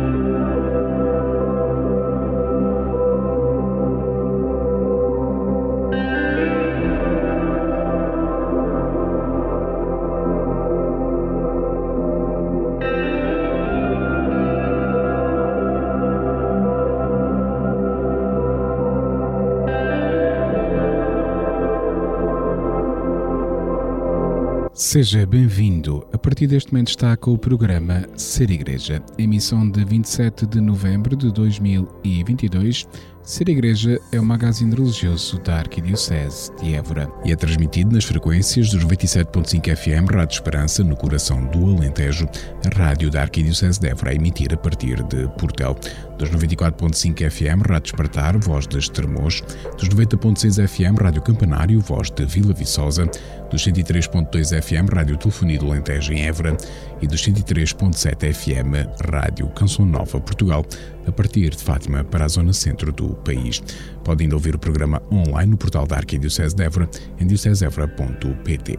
thank you Seja bem-vindo. A partir deste momento está com o programa Ser Igreja, emissão de 27 de novembro de 2022. Ser Igreja é o magazine religioso da Arquidiocese de Évora e é transmitido nas frequências dos 97.5 FM Rádio Esperança, no coração do Alentejo, a rádio da Arquidiocese de Évora a emitir a partir de Portel, dos 94.5 FM Rádio Espartar, voz de Estremoz, dos 90.6 FM Rádio Campanário, voz de Vila Viçosa, dos 103.2 FM Rádio Telefonia do Alentejo em Évora. E dos 103.7 FM Rádio Canção Nova Portugal, a partir de Fátima para a zona centro do país. Podem ainda ouvir o programa online no portal da Arquidiocese de Évora em diocesevra.pt.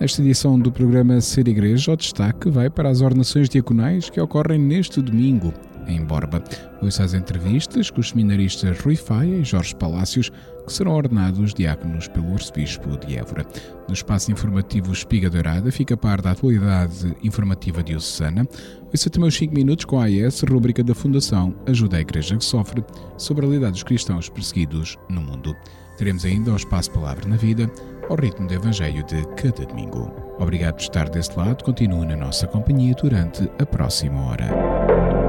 Nesta edição do programa Ser Igreja, o destaque vai para as ordenações diaconais que ocorrem neste domingo, em Borba. Ouça as entrevistas com os seminaristas Rui Faia e Jorge Palácios, que serão ordenados diáconos pelo Arcebispo de Évora. No espaço informativo Espiga Dourada, fica a par da atualidade informativa diocesana. Ouça também os 5 minutos com a AES, rubrica da Fundação Ajuda a Igreja que Sofre, sobre a realidade dos cristãos perseguidos no mundo. Teremos ainda o espaço Palavra na Vida, ao ritmo do Evangelho de cada domingo. Obrigado por estar deste lado, continue na nossa companhia durante a próxima hora.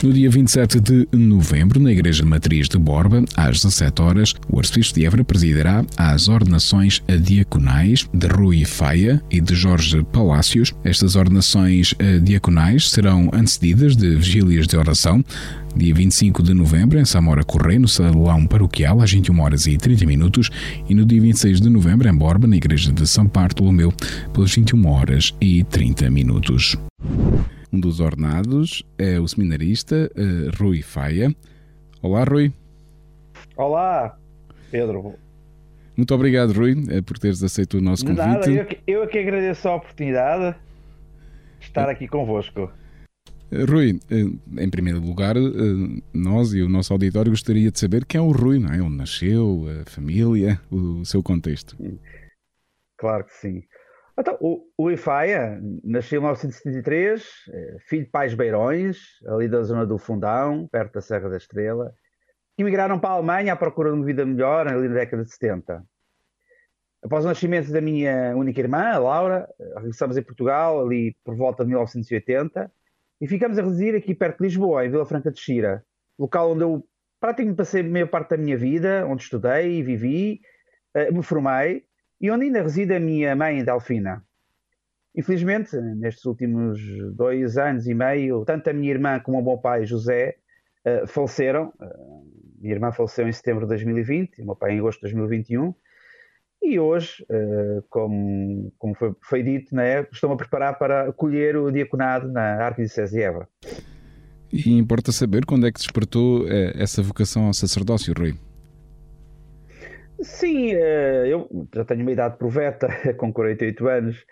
No dia 27 de novembro, na Igreja Matriz de Borba, às 17 horas, o Arcebispo de Évora presidirá as ordenações diaconais de Rui Faia e de Jorge Palácios. Estas ordenações diaconais serão antecedidas de vigílias de oração, dia 25 de novembro, em Samora Correia, no Salão Paroquial, às 21 horas e 30 minutos, e no dia 26 de novembro, em Borba, na Igreja de São Bartolomeu, pelas 21 horas e 30 minutos. Um dos ornados é o seminarista uh, Rui Faia. Olá, Rui. Olá, Pedro. Muito obrigado, Rui, eh, por teres aceito o nosso convite. Nada, eu, eu que agradeço a oportunidade de estar aqui convosco. Eh, Rui, em primeiro lugar, nós e o nosso auditório gostaria de saber quem é o Rui, não é? Onde nasceu, a família, o seu contexto. Claro que sim. Então, o, Ifaia nasceu em 1973, eh, filho de pais beirões, ali da zona do Fundão, perto da Serra da Estrela, que migraram para a Alemanha à procura de uma vida melhor ali na década de 70. Após o nascimento da minha única irmã, a Laura, regressamos em Portugal ali por volta de 1980 e ficamos a residir aqui perto de Lisboa, em Vila Franca de Xira, local onde eu praticamente passei a maior parte da minha vida, onde estudei e vivi, eh, me formei e onde ainda reside a minha mãe, Delfina. Infelizmente, nestes últimos dois anos e meio, tanto a minha irmã como o meu pai, José, uh, faleceram. Uh, minha irmã faleceu em setembro de 2020, o meu pai em agosto de 2021. E hoje, uh, como, como foi, foi dito, né, estou-me a preparar para colher o diaconado na Arquidiocese de Évora. E importa saber quando é que despertou essa vocação ao sacerdócio, Rui? Sim, eh, eu já tenho uma idade proveta, com 48 anos.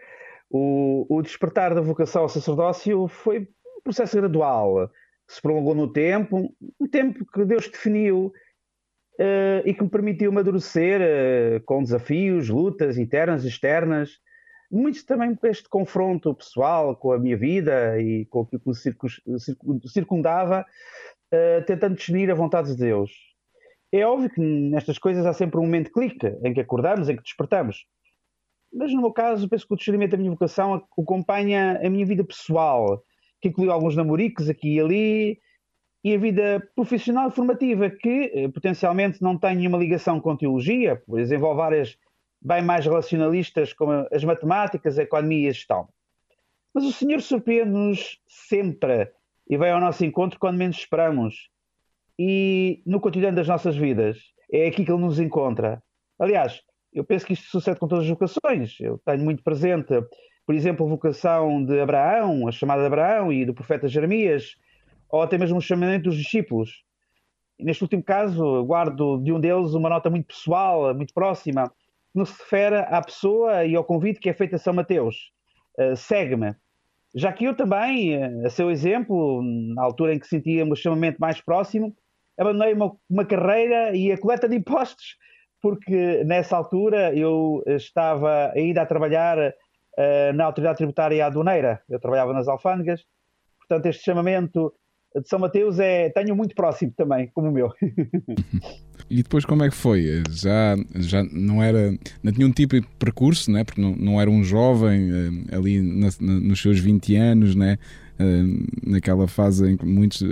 O, o despertar da vocação ao sacerdócio foi um processo gradual, que se prolongou no tempo, um tempo que Deus definiu uh, e que me permitiu amadurecer uh, com desafios, lutas internas e externas, muito também por este confronto pessoal com a minha vida e com o que me circundava, tentando definir a vontade de Deus. É óbvio que nestas coisas há sempre um momento de clique em que acordamos, em que despertamos. Mas no meu caso, penso que o discernimento da minha vocação acompanha a minha vida pessoal, que inclui alguns namoricos aqui e ali, e a vida profissional e formativa, que eh, potencialmente não tem nenhuma ligação com teologia, pois envolve áreas bem mais relacionalistas como as matemáticas, a economia e a gestão. Mas o Senhor surpreende-nos sempre e vai ao nosso encontro quando menos esperamos e no cotidiano das nossas vidas é aqui que ele nos encontra. Aliás, eu penso que isto sucede com todas as vocações. Eu tenho muito presente, por exemplo, a vocação de Abraão, a chamada de Abraão e do profeta Jeremias, ou até mesmo o chamamento dos discípulos. neste último caso, guardo de um deles uma nota muito pessoal, muito próxima, que nos refere à pessoa e ao convite que é feito a São Mateus. Uh, Segue-me. Já que eu também, a seu exemplo, na altura em que sentia-me extremamente mais próximo, abandonei uma, uma carreira e a coleta de impostos, porque nessa altura eu estava ainda a trabalhar uh, na Autoridade Tributária Aduaneira. Eu trabalhava nas alfândegas. Portanto, este chamamento de São Mateus é tenho muito próximo também, como o meu. e depois como é que foi? Já, já não era, não tinha um tipo de percurso, né? porque não, não era um jovem uh, ali na, na, nos seus 20 anos, né? Uh, naquela fase em que muitos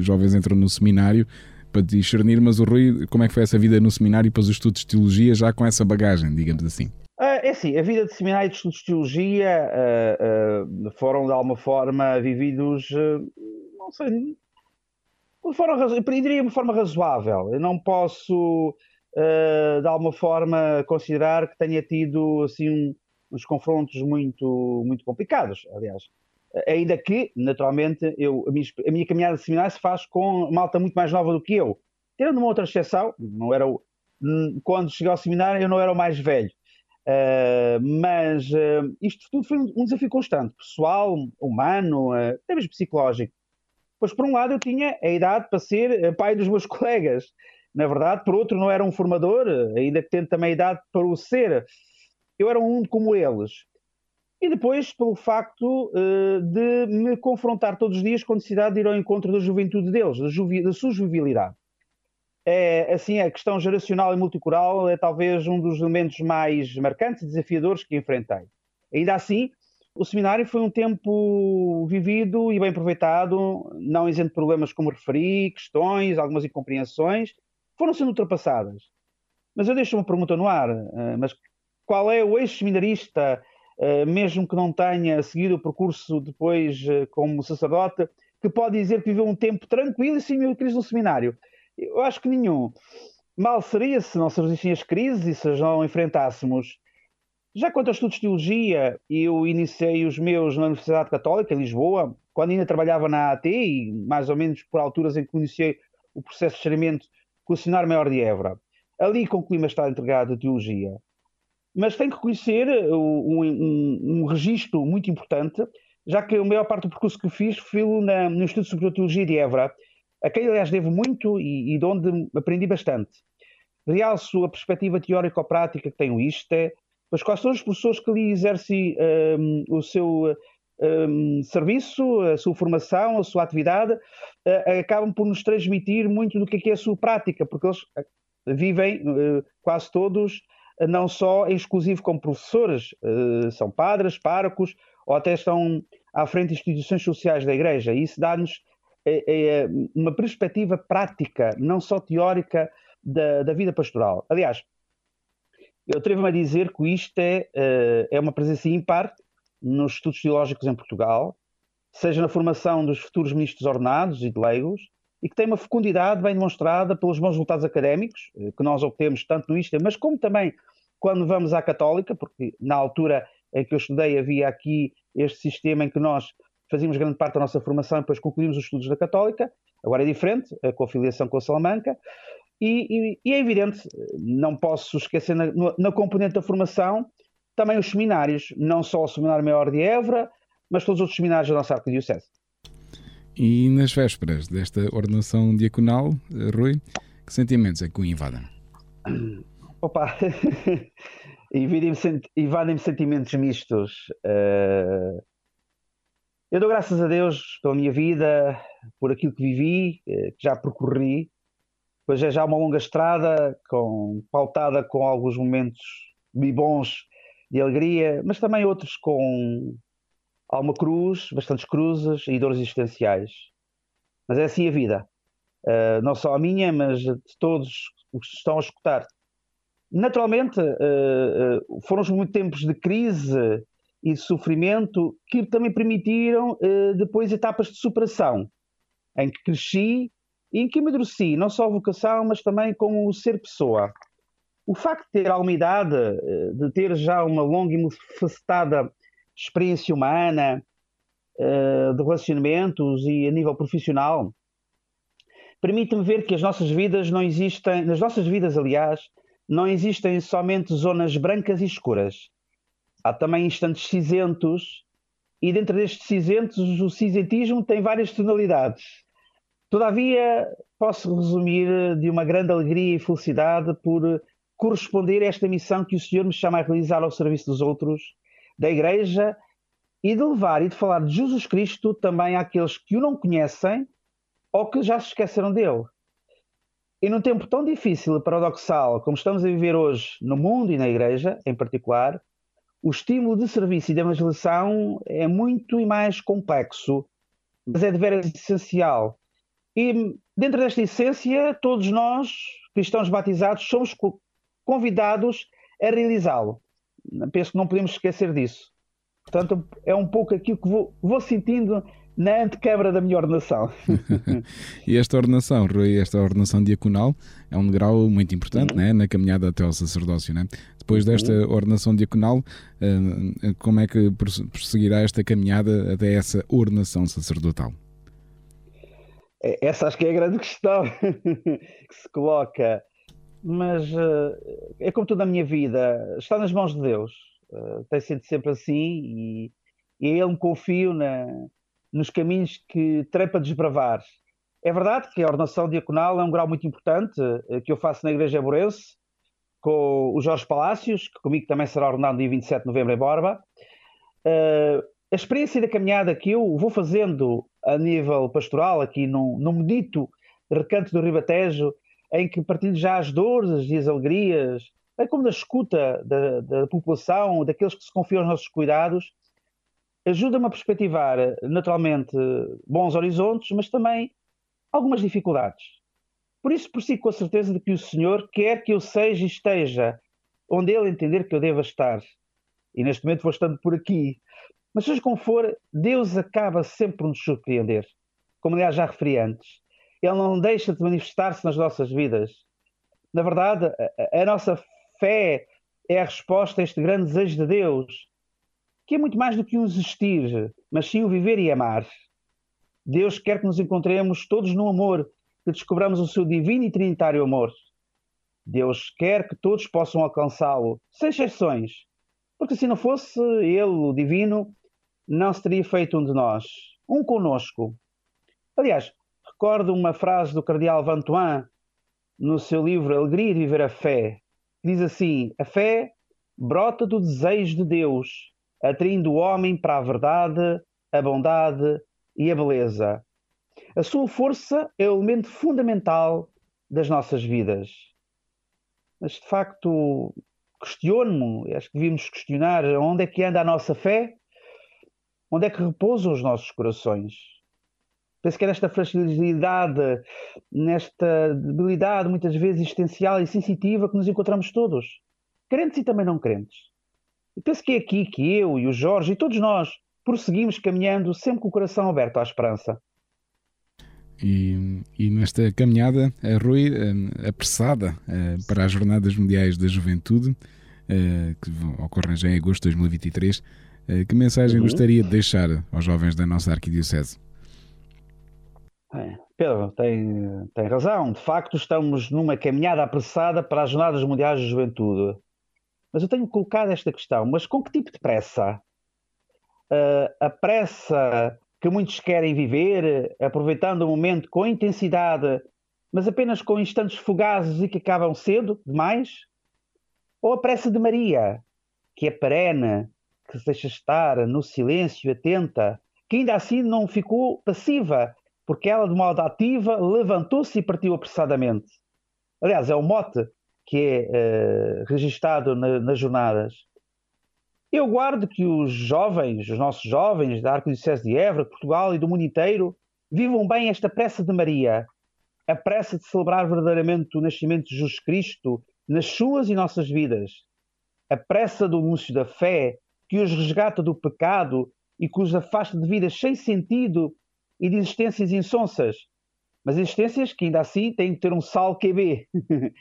jovens entram no seminário para discernir, mas o Rui, como é que foi essa vida no seminário e depois os estudos de teologia já com essa bagagem, digamos assim? É assim, a vida de seminário e de estudos de teologia uh, uh, foram de alguma forma vividos, uh, não sei, eu diria de forma razoável. Eu não posso, de alguma forma, considerar que tenha tido assim um, uns confrontos muito, muito complicados. Aliás, ainda que, naturalmente, eu, a, minha, a minha caminhada de seminário se faz com malta muito mais nova do que eu. Tendo uma outra exceção, não era o, quando cheguei ao seminário eu não era o mais velho. Uh, mas uh, isto tudo foi um, desafio constante, pessoal, humano, uh, até mesmo psicológico. Pois, por um lado, eu tinha a idade para ser pai dos meus colegas. Na verdade, por outro, não era um formador, ainda que tendo também a idade para o ser. Eu era um como eles. E depois, pelo facto de me confrontar todos os dias com a necessidade de ir ao encontro da juventude deles, da, da sua juvenilidade é, assim, a questão geracional e multicultural é talvez um dos elementos mais marcantes e desafiadores que enfrentei. Ainda assim, o seminário foi um tempo vivido e bem aproveitado, não isento de problemas como referi, questões, algumas incompreensões, foram sendo ultrapassadas. Mas eu deixo uma pergunta no ar, eh, mas qual é o ex-seminarista, mesmo que não tenha seguido o percurso depois eh, como sacerdote, que pode dizer que viveu um tempo tranquilo e sem crise no seminário? Eu acho que nenhum. Mal seria se não surgissem as crises e se as não enfrentássemos. Já quanto aos estudos de teologia, eu iniciei os meus na Universidade Católica, em Lisboa, quando ainda trabalhava na AT e mais ou menos por alturas em que iniciei o processo de fechamento com o Seminário Maior de Évora. Ali concluí uma estada integrada de teologia. Mas tenho que conhecer um, um, um registro muito importante, já que a maior parte do percurso que fiz foi no Instituto de Teologia de Évora, a quem, aliás, devo muito e, e de onde aprendi bastante. Realço a perspectiva teórico-prática que tem o ISTE, pois quais são os professores que ali exercem um, o seu um, serviço, a sua formação, a sua atividade, uh, acabam por nos transmitir muito do que é, é a sua prática, porque eles uh, vivem uh, quase todos, não só em exclusivo como professores, são padres, párocos, ou até estão à frente de instituições sociais da Igreja. E isso dá-nos é, é uma perspectiva prática, não só teórica, da, da vida pastoral. Aliás, eu atrevo-me a dizer que isto é, eh, é uma presença ímpar nos estudos teológicos em Portugal, seja na formação dos futuros ministros ordenados e de leigos, e que tem uma fecundidade bem demonstrada pelos bons resultados académicos eh, que nós obtemos tanto no ISTA, mas como também quando vamos à Católica, porque na altura em que eu estudei havia aqui este sistema em que nós fazíamos grande parte da nossa formação e depois concluímos os estudos da Católica, agora é diferente, com a filiação com a Salamanca, e, e, e, é evidente, não posso esquecer na, na, componente da formação também os seminários, não só o Seminário Maior de Évora, mas todos os outros seminários da nossa Arquidiocese. E nas vésperas desta ordenação diaconal, Rui, que sentimentos é que o invadem? Opa, invadem-me sentimentos mistos. Uh, eu dou graças a Deus pela minha vida, por aquilo que vivi, eh, que já percorri, pois é já uma longa estrada, com, pautada com alguns momentos bons de alegria, mas também outros com alguma cruz, bastantes cruzes e dores existenciais. Mas é assim a vida. Uh, não só a minha, mas de todos os que estão a escutar. Naturalmente, uh, uh, foram os muitos tempos de crise e de sofrimento que também permitiram depois etapas de superação, em que cresci e em que amadureci, não só a vocação, mas também como ser pessoa. O facto de ter alguma idade, de ter já uma longa e multifacetada experiência humana, uh, de relacionamentos e a nível profissional, permite-me ver que as nossas vidas não existem, nas nossas vidas, aliás, não existem somente zonas brancas e escuras. Há também instantes cinzentos, e dentro destes cinzentos, o cinzentismo tem várias tonalidades. Todavia, posso resumir de uma grande alegria e felicidade por corresponder a esta missão que o Senhor me chama a realizar ao serviço dos outros, da Igreja, e de levar e de falar de Jesus Cristo também àqueles que o não conhecem ou que já se esqueceram dele. E num tempo tão difícil e paradoxal como estamos a viver hoje no mundo e na Igreja, em particular, o estímulo de serviço e de evangelização é muito e mais complexo, mas é de veras essencial. E dentro desta essência, todos nós, cristãos batizados, somos convidados a realizá-lo. Penso que não podemos esquecer disso. Portanto, é um pouco aquilo que vou, vou sentindo na antecâmara da minha ordenação. e esta ordenação, Rui, esta ordenação diaconal é um grau muito importante uhum. né, na caminhada até ao sacerdócio. Né? Depois desta uhum. ordenação diaconal, eh, como é que prosseguirá esta caminhada até essa ordenação sacerdotal? É, essa acho que é a grande questão que se coloca. Mas eh, é como tudo na minha vida, está nas mãos de Deus. Uh, tem sido sempre assim e, e a Ele me confio na, nos caminhos que terei para desbravar. É verdade que a ordenação diaconal é um grau muito importante uh, que eu faço na Igreja Borense com o Jorge Palácios, que comigo também será ordenado dia 27 de novembro em Borba. Uh, a experiência da caminhada que eu vou fazendo a nível pastoral, aqui no, no medito recanto do Ribatejo, em que partilho já as dores e as alegrias, é como da escuta da, da população, daqueles que se confiam aos nossos cuidados, ajuda-me a perspectivar, naturalmente, bons horizontes, mas também algumas dificuldades. Por isso, prossigo com a certeza de que o Senhor quer que eu seja e esteja onde Ele entender que eu deva estar. E neste momento vou estando por aqui. Mas seja como for, Deus acaba sempre por nos surpreender. Como aliás já referi antes. Ele não deixa de manifestar-se nas nossas vidas. Na verdade, a, a nossa fé é a resposta a este grande desejo de Deus, que é muito mais do que um existir, mas sim o viver e amar. Deus quer que nos encontremos todos no amor, que descobramos o seu divino e trinitário amor. Deus quer que todos possam alcançá-lo, sem exceções, porque se não fosse Ele, o divino, não se teria feito um de nós, um conosco. Aliás, recordo uma frase do cardeal Vantuan no seu livro Alegria de Viver a Fé, diz assim: a fé brota do desejo de Deus, atraindo o homem para a verdade, a bondade e a beleza. A sua força é o elemento fundamental das nossas vidas. Mas de facto, questiono-me, acho que devíamos questionar onde é que anda a nossa fé, onde é que repousam os nossos corações. Penso que é nesta fragilidade, nesta debilidade, muitas vezes existencial e sensitiva, que nos encontramos todos, crentes e também não crentes. E penso que é aqui que eu e o Jorge e todos nós prosseguimos caminhando sempre com o coração aberto à esperança. E, e nesta caminhada, a Rui, eh, apressada eh, para as Jornadas Mundiais da Juventude, eh, que ocorrem já em agosto de 2023, que mensagem uhum. gostaria de deixar aos jovens da nossa Arquidiocese? É, Pedro, tem, tem razão. De facto, estamos numa caminhada apressada para as Jornadas Mundiais de Juventude. Mas eu tenho colocado esta questão: mas com que tipo de pressa? Uh, a pressa que muitos querem viver, aproveitando o momento com intensidade, mas apenas com instantes fugazes e que acabam cedo demais? Ou a pressa de Maria, que é perene, que se deixa estar no silêncio, atenta, que ainda assim não ficou passiva porque ela, de modo ativa, levantou-se e partiu apressadamente. Aliás, é o mote que é uh, registado na, nas jornadas. Eu guardo que os jovens, os nossos jovens da Arquidiocese de Évora, de Portugal e do mundo inteiro, vivam bem esta pressa de Maria, a pressa de celebrar verdadeiramente o nascimento de Jesus Cristo nas suas e nossas vidas, a pressa do anúncio da fé que os resgata do pecado e que os afasta de vidas sem sentido e de existências insonsas, mas existências que ainda assim têm que ter um sal QB.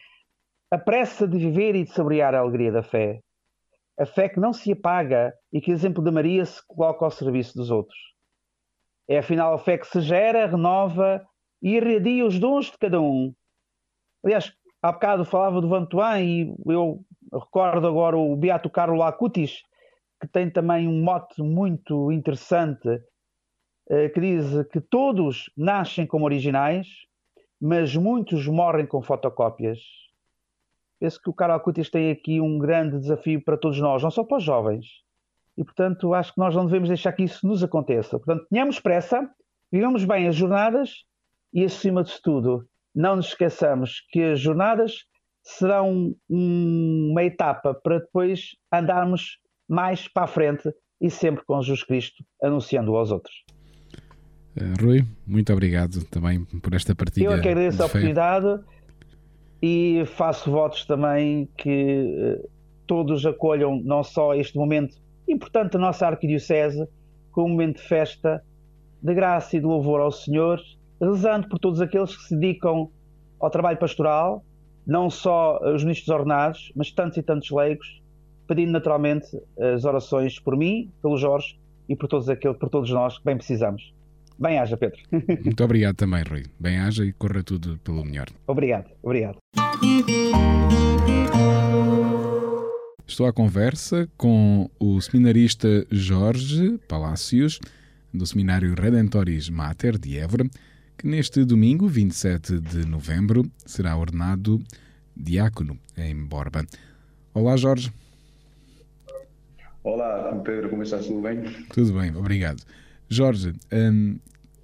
a pressa de viver e de saborear a alegria da fé. A fé que não se apaga e que, exemplo de Maria, se coloca ao serviço dos outros. É afinal a fé que se gera, renova e irradia os dons de cada um. Aliás, há bocado falava do Vantuan e eu recordo agora o Beato Carlo Acutis, que tem também um mote muito interessante, que diz que todos nascem como originais, mas muitos morrem com fotocópias. Penso que o Carlo Acutis tem aqui um grande desafio para todos nós, não só para os jovens. E, portanto, acho que nós não devemos deixar que isso nos aconteça. Portanto, tenhamos pressa, vivamos bem as jornadas e, acima de tudo, não nos esqueçamos que as jornadas serão uma etapa para depois andarmos mais para a frente e sempre com Jesus Cristo anunciando aos outros. Uh, Rui, muito obrigado também por esta partilha. Eu que agradeço a oportunidade e faço votos também que uh, todos acolham não só este momento importante da nossa arquidiocese, como um momento de festa, de graça e de louvor ao Senhor, rezando por todos aqueles que se dedicam ao trabalho pastoral, não só os ministros ordenados, mas tantos e tantos leigos, pedindo naturalmente as orações por mim, pelo Jorge e por todos, aqueles, por todos nós que bem precisamos. Bem-haja, Pedro. Muito obrigado também, Rui. Bem-haja e corra tudo pelo melhor. Obrigado, obrigado. Estou à conversa com o seminarista Jorge Palácios, do Seminário Redentoris Mater de Évora, que neste domingo, 27 de novembro, será ordenado diácono em Borba. Olá, Jorge. Olá, Pedro, como estás? Tudo bem? Tudo bem, obrigado. Jorge, um,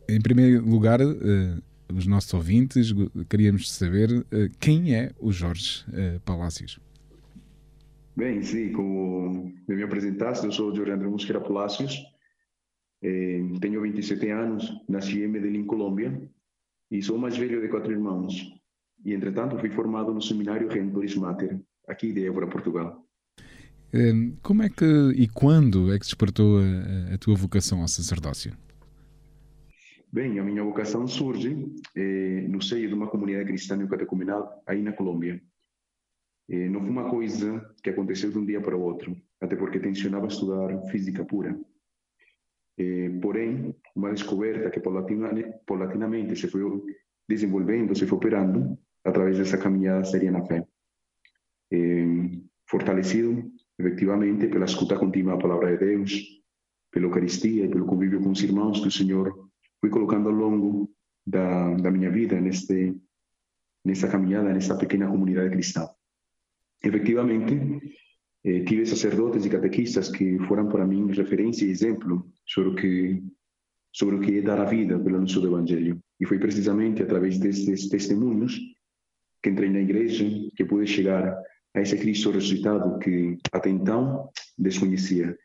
em primeiro lugar, uh, os nossos ouvintes, queríamos saber uh, quem é o Jorge uh, Palácios. Bem, sim, como me apresentaste, eu sou Jorge André Mosqueira Palácios, eh, tenho 27 anos, nasci em Medellín, Colômbia, e sou o mais velho de quatro irmãos. E, entretanto, fui formado no Seminário Redentores Mater, aqui de Évora, Portugal. Como é que e quando é que despertou a, a tua vocação ao sacerdócio? Bem, a minha vocação surge eh, no seio de uma comunidade cristã catecumenal aí na Colômbia. Eh, não foi uma coisa que aconteceu de um dia para o outro, até porque tensionava estudar física pura. Eh, porém, uma descoberta que paulatinamente se foi desenvolvendo, se foi operando através dessa caminhada seria na fé. Fortalecido efectivamente pela escuta contínua da palavra de Deus, pela Eucaristia e pelo convívio com os irmãos que o Senhor foi colocando ao longo da, da minha vida neste, nessa caminhada, nessa pequena comunidade cristã. Efectivamente, eh, tive sacerdotes e catequistas que foram para mim referência e exemplo sobre o que sobre o que dar a vida pelo anúncio do Evangelho. E foi precisamente através destes testemunhos que entrei na igreja que pude chegar a esse Cristo ressuscitado que até então desconhecia.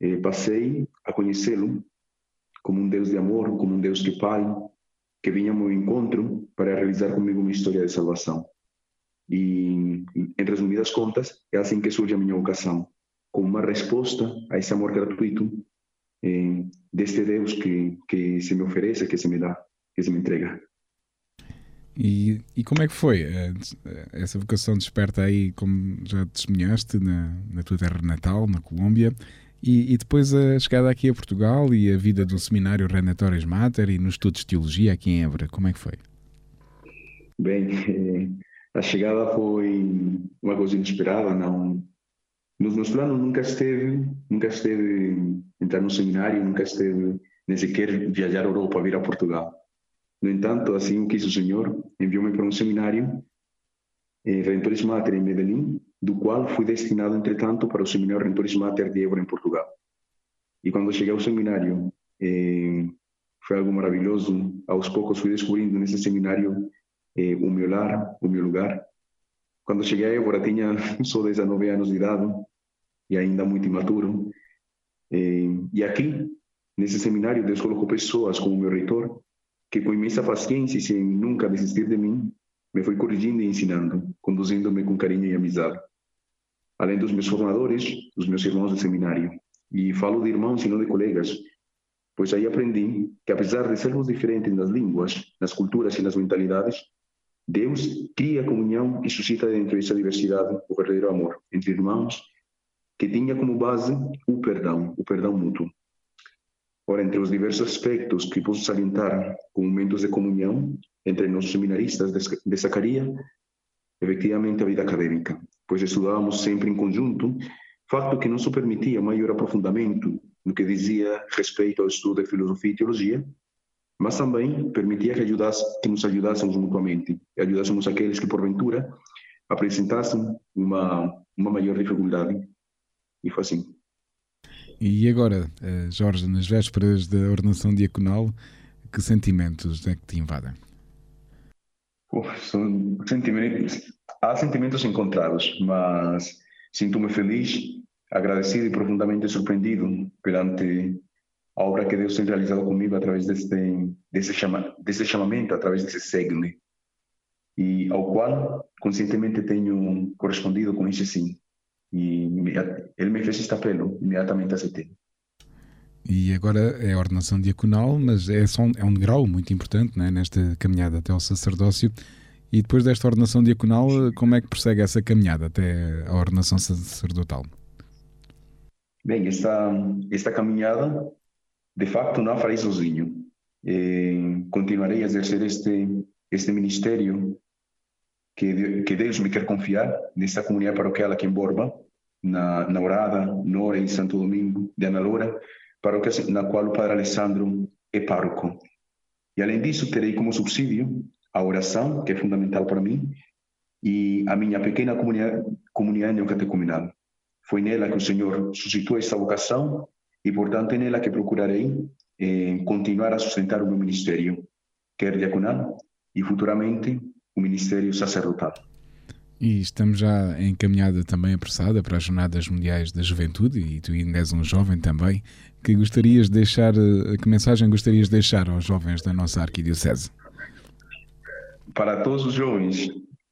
E passei a conhecê-lo como um Deus de amor, como um Deus que Pai, que vinha ao meu encontro para realizar comigo uma história de salvação. E, em resumidas contas, é assim que surge a minha vocação, como uma resposta a esse amor gratuito eh, deste Deus que, que se me oferece, que se me dá, que se me entrega. E, e como é que foi? Eh, essa vocação desperta aí, como já testemunhaste, na, na tua terra natal, na Colômbia, e, e, depois a chegada aqui a Portugal e a vida do seminário Renatórios Mater e nos estudos de Teologia aqui em Évora, como é que foi? Bem, eh, a chegada foi uma coisa inesperada, não... Nos meus planos nunca esteve, nunca esteve entrar no seminário, nunca esteve nem sequer viajar a Europa, vir a Portugal. No entanto, o quis o Senhor, enviou-me para um seminário em Redentores Mater em Medellín, do qual fui destinado, entretanto, para o seminário Redentores Mater de Évora em Portugal. E quando cheguei ao seminário, eh, foi algo maravilhoso. Aos poucos fui descobrindo nesse seminário eh, o meu lar, o meu lugar. Quando cheguei a Évora tinha só 19 anos de idade e ainda muito imaturo. Eh, e aqui, nesse seminário, Deus colocou pessoas como meu reitor, que com imensa paciência e sem nunca desistir de mim, me foi corrigindo e ensinando, conduzindo-me com carinho e amizade. Além dos meus formadores, dos meus irmãos do seminário. E falo de irmãos e não de colegas, pois aí aprendi que apesar de sermos diferentes nas línguas, nas culturas e nas mentalidades, Deus cria comunhão e suscita dentro dessa diversidade o verdadeiro amor entre irmãos, que tinha como base o perdão, o perdão mútuo. Ora, entre os diversos aspectos que posso salientar como momentos de comunhão entre nossos seminaristas de Zacaria, efetivamente a vida acadêmica, pois estudávamos sempre em conjunto, facto que não nos permitia maior aprofundamento no que dizia respeito ao estudo de filosofia e teologia, mas também permitia que, ajudasse, que nos ajudássemos mutuamente e ajudássemos aqueles que, porventura, apresentassem uma, uma maior dificuldade. E foi assim. E agora, eh, Jorge, nas vésperas da ordenação diaconal, que sentimentos é que te invadem? sentimentos, há sentimentos encontrados, mas sinto-me feliz, agradecido e profundamente surpreendido perante a obra que Deus tem realizado comigo através deste, desse, chama, chamamento, através desse segno, e ao qual conscientemente tenho correspondido com esse sim. E ele me fez este apelo, imediatamente aceitei. E agora é a ordenação diaconal, mas é, só, é um grau muito importante né, nesta caminhada até ao sacerdócio. E depois desta ordenação diaconal, como é que prossegue essa caminhada até a ordenação sacerdotal? Bem, esta, esta caminhada, de facto, não farei sozinho. E continuarei a exercer este, este ministério que, que me quer confiar nesta comunidade paroquial aqui em Borba, na, na Orada, Nora e Santo Domingo de Ana Loura, paróquia na qual o Padre Alessandro é pároco. E além disso, terei como subsídio a oração, que é fundamental para mim, e a minha pequena comunidade, comunidade neocatecumenal. Foi nela que o Senhor suscitou esta vocação e, portanto, é nela que procurarei eh, continuar a sustentar o meu ministério, quer diaconal e futuramente o ministério sacerdotal. E estamos já encaminhada também apressada para as Jornadas Mundiais da Juventude, e tu ainda és um jovem também, que gostarias de deixar, eh, que mensagem gostarias de deixar aos jovens da nossa arquidiocese? Para todos os jovens,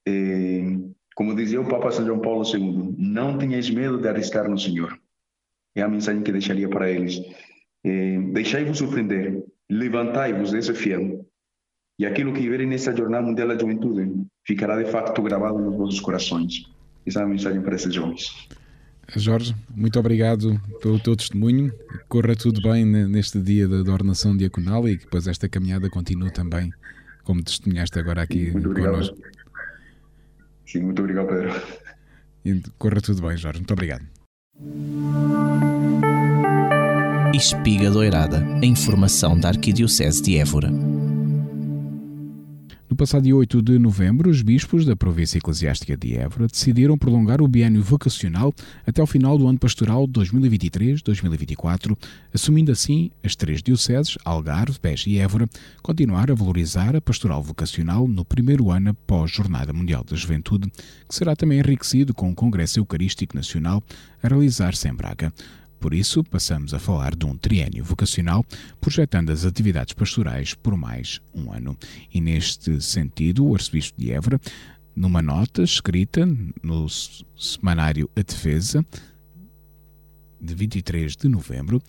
eh, como dizia o Papa São João Paulo II, não tenhas medo de arriscar no Senhor. É a mensagem que deixaria para eles. Eh, Deixai-vos surpreender, levantai-vos desse fiel, e aquilo que viverem nessa jornada mundial da juventude ficará de facto gravado nos vossos corações. Essa é a mensagem para esses jovens. Jorge, muito obrigado pelo teu testemunho. Corra tudo bem neste dia da ordenação diaconal e que depois esta caminhada continue também, como testemunhaste agora aqui muito connosco. Sim, muito obrigado, Pedro. E corra tudo bem, Jorge. Muito obrigado. Espiga Doirada, a informação da Arquidiocese de Évora. No passado dia 8 de novembro, os bispos da província eclesiástica de Évora decidiram prolongar o biênio vocacional até ao final do ano pastoral 2023-2024, assumindo assim as três dioceses, Algarve, Beja e Évora, continuar a valorizar a pastoral vocacional no primeiro ano após Jornada Mundial da Juventude, que será também enriquecido com o Congresso Eucarístico Nacional a realizar-se em Braga. Por isso, passamos a falar de um triênio vocacional, projetando as atividades pastorais por mais um ano. E neste sentido, o arcebispo de Évora, numa nota escrita no semanário A Defesa, de 23 de novembro,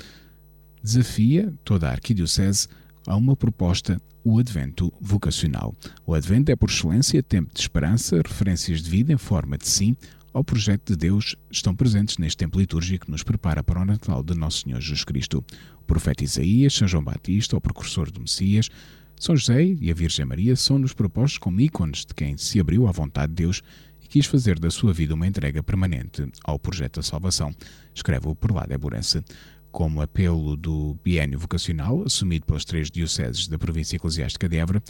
desafia toda a arquidiocese a uma proposta, o Advento vocacional. O Advento é, por excelência, tempo de esperança, referências de vida em forma de sim ao projeto de Deus estão presentes neste tempo litúrgico que nos prepara para o Natal de Nosso Senhor Jesus Cristo. O profeta Isaías, São João Batista, o precursor do Messias, São José e a Virgem Maria são-nos propostos como ícones de quem se abriu à vontade de Deus e quis fazer da sua vida uma entrega permanente ao projeto da salvação, escreve o Perlado Eburense como apelo do biênio vocacional, assumido pelas três dioceses da província eclesiástica de Évora,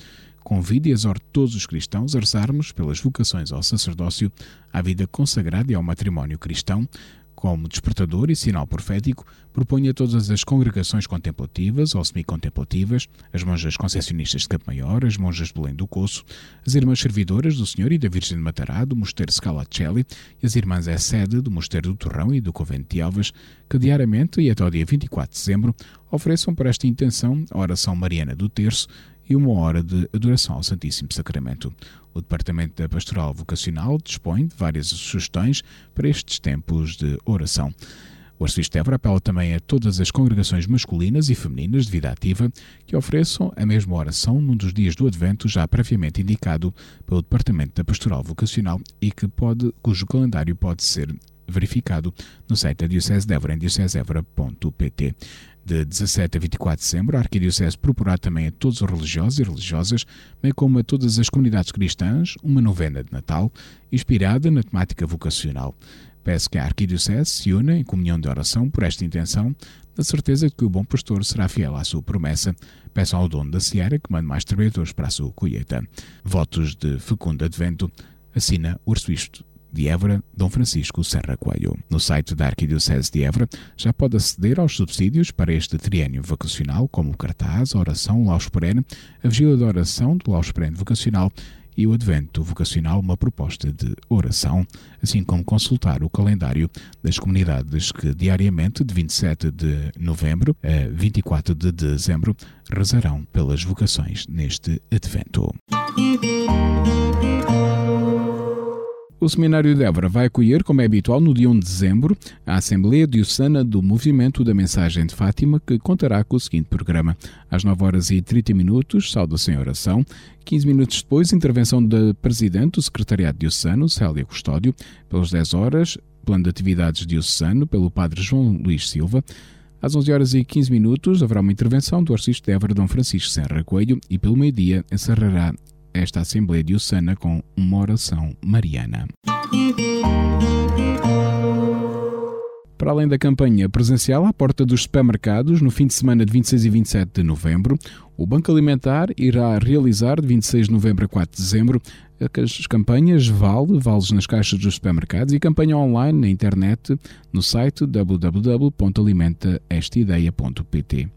convida e exorta todos os cristãos a rezarmos pelas vocações ao sacerdócio, à vida consagrada e ao matrimónio cristão, como despertador e sinal profético, propõe a todas as congregações contemplativas ou semi-contemplativas, as monjas concessionistas de Campo Maior, as monjas de Belém do Coço, as irmãs servidoras do Senhor e da Virgem de Matará, do Mosteiro Scalacelli e as irmãs sede do Mosteiro do Torrão e do Convento de Alvas, que diariamente e até o dia 24 de dezembro ofereçam para esta intenção a oração mariana do terço e uma hora de adoração ao Santíssimo Sacramento. O Departamento da Pastoral Vocacional dispõe de várias sugestões para estes tempos de oração. O Arcebispo de Évora apela também a todas as congregações masculinas e femininas de vida ativa que ofereçam a mesma oração num dos dias do Advento já previamente indicado pelo Departamento da Pastoral Vocacional e que pode, cujo calendário pode ser verificado no site da Diocese de Évora em diocesevora.pt. De 17 a 24 de dezembro, a Arquidiocese proporá também a todos os religiosos e religiosas, bem como a todas as comunidades cristãs, uma novena de Natal, inspirada na temática vocacional. Peço que a Arquidiocese se una em comunhão de oração por esta intenção, na certeza de que o bom pastor será fiel à sua promessa. Peço ao dono da Seara que mande mais trabalhadores para a sua colheita. Votos de fecundo advento. Assina o arcebispo de Évora, Dom Francisco Serra Coelho. No site da Arquidiocese de Évora já pode aceder aos subsídios para este triênio vocacional, como o cartaz, a oração, o Laus Perene, a vigília da oração do Laus Perene vocacional e o Advento Vocacional, uma proposta de oração, assim como consultar o calendário das comunidades que diariamente, de 27 de novembro a 24 de dezembro, rezarão pelas vocações neste Advento. O Seminário de Évora vai acolher, como é habitual, no dia 1 de dezembro, a Assembleia Diocesana do Movimento da Mensagem de Fátima, que contará com o seguinte programa. Às 9 horas e 30 minutos, saudação em oração. 15 minutos depois, intervenção da Presidente do Secretariado Diocesano, Célia Custódio. Pelas 10 horas, plano de atividades diocesano, pelo Padre João Luís Silva. Às 11 horas e 15 minutos haverá uma intervenção do arcebispo de Évora, Dom Francisco Serra Coelho, e pelo meio-dia encerrará esta Assembleia Diocesana com uma oração mariana. Para além da campanha presencial à porta dos supermercados, no fim de semana de 26 e 27 de novembro, o Banco Alimentar irá realizar de 26 de novembro a 4 de dezembro as campanhas Vale, vales nas caixas dos supermercados e campanha online na internet no site www.alimentaestaideia.pt.